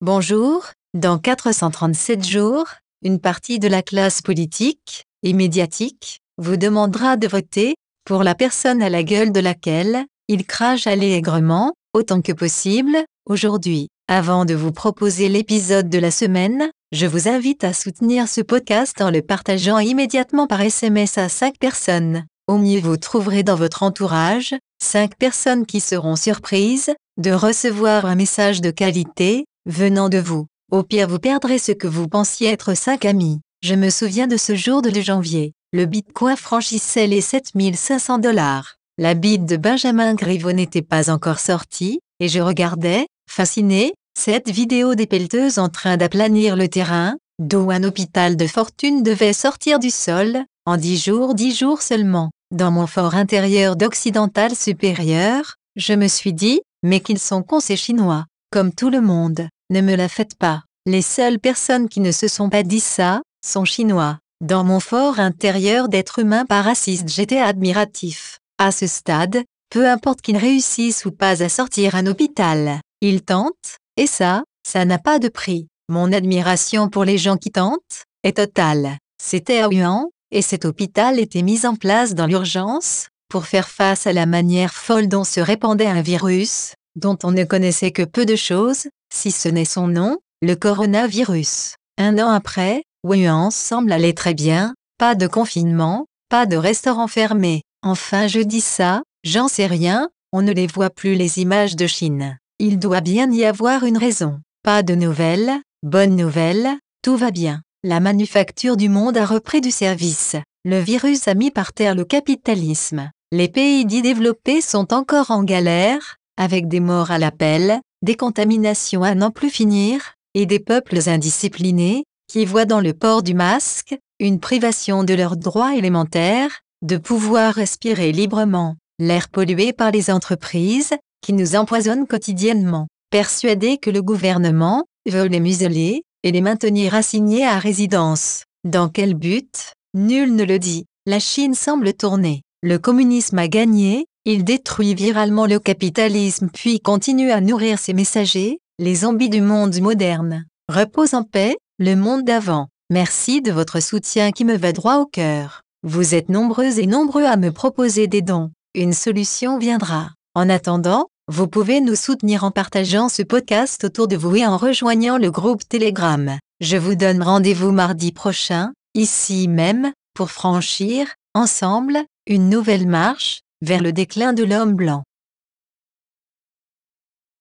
Bonjour, dans 437 jours, une partie de la classe politique et médiatique vous demandera de voter pour la personne à la gueule de laquelle il crache allègrement, autant que possible, aujourd'hui. Avant de vous proposer l'épisode de la semaine, je vous invite à soutenir ce podcast en le partageant immédiatement par SMS à 5 personnes. Au mieux vous trouverez dans votre entourage 5 personnes qui seront surprises de recevoir un message de qualité venant de vous. Au pire vous perdrez ce que vous pensiez être 5 amis. Je me souviens de ce jour de janvier. Le Bitcoin franchissait les 7500 dollars. La bite de Benjamin Griveaux n'était pas encore sortie, et je regardais, fasciné, cette vidéo des pelleteuses en train d'aplanir le terrain, d'où un hôpital de fortune devait sortir du sol, en dix jours dix jours seulement. Dans mon fort intérieur d'occidental supérieur, je me suis dit, mais qu'ils sont cons ces Chinois, comme tout le monde, ne me la faites pas. Les seules personnes qui ne se sont pas dit ça, sont Chinois. Dans mon fort intérieur d'être humain parasiste j'étais admiratif. À ce stade, peu importe qu'ils réussissent ou pas à sortir un hôpital, ils tentent, et ça, ça n'a pas de prix. Mon admiration pour les gens qui tentent, est totale. C'était à Wuhan, et cet hôpital était mis en place dans l'urgence, pour faire face à la manière folle dont se répandait un virus, dont on ne connaissait que peu de choses, si ce n'est son nom, le coronavirus. Un an après, Wuhan semble aller très bien, pas de confinement, pas de restaurants fermés. Enfin je dis ça, j'en sais rien, on ne les voit plus les images de Chine. Il doit bien y avoir une raison. Pas de nouvelles, bonne nouvelle, tout va bien. La manufacture du monde a repris du service. Le virus a mis par terre le capitalisme. Les pays dits développés sont encore en galère, avec des morts à l'appel, des contaminations à n'en plus finir, et des peuples indisciplinés, qui voient dans le port du masque, une privation de leurs droits élémentaires, de pouvoir respirer librement, l'air pollué par les entreprises, qui nous empoisonnent quotidiennement, persuadés que le gouvernement veut les museler, et les maintenir assignés à résidence. Dans quel but? Nul ne le dit. La Chine semble tourner. Le communisme a gagné, il détruit viralement le capitalisme puis continue à nourrir ses messagers, les zombies du monde moderne. Repose en paix, le monde d'avant. Merci de votre soutien qui me va droit au cœur. Vous êtes nombreux et nombreux à me proposer des dons. Une solution viendra. En attendant, vous pouvez nous soutenir en partageant ce podcast autour de vous et en rejoignant le groupe Telegram. Je vous donne rendez-vous mardi prochain, ici même, pour franchir, ensemble, une nouvelle marche, vers le déclin de l'homme blanc.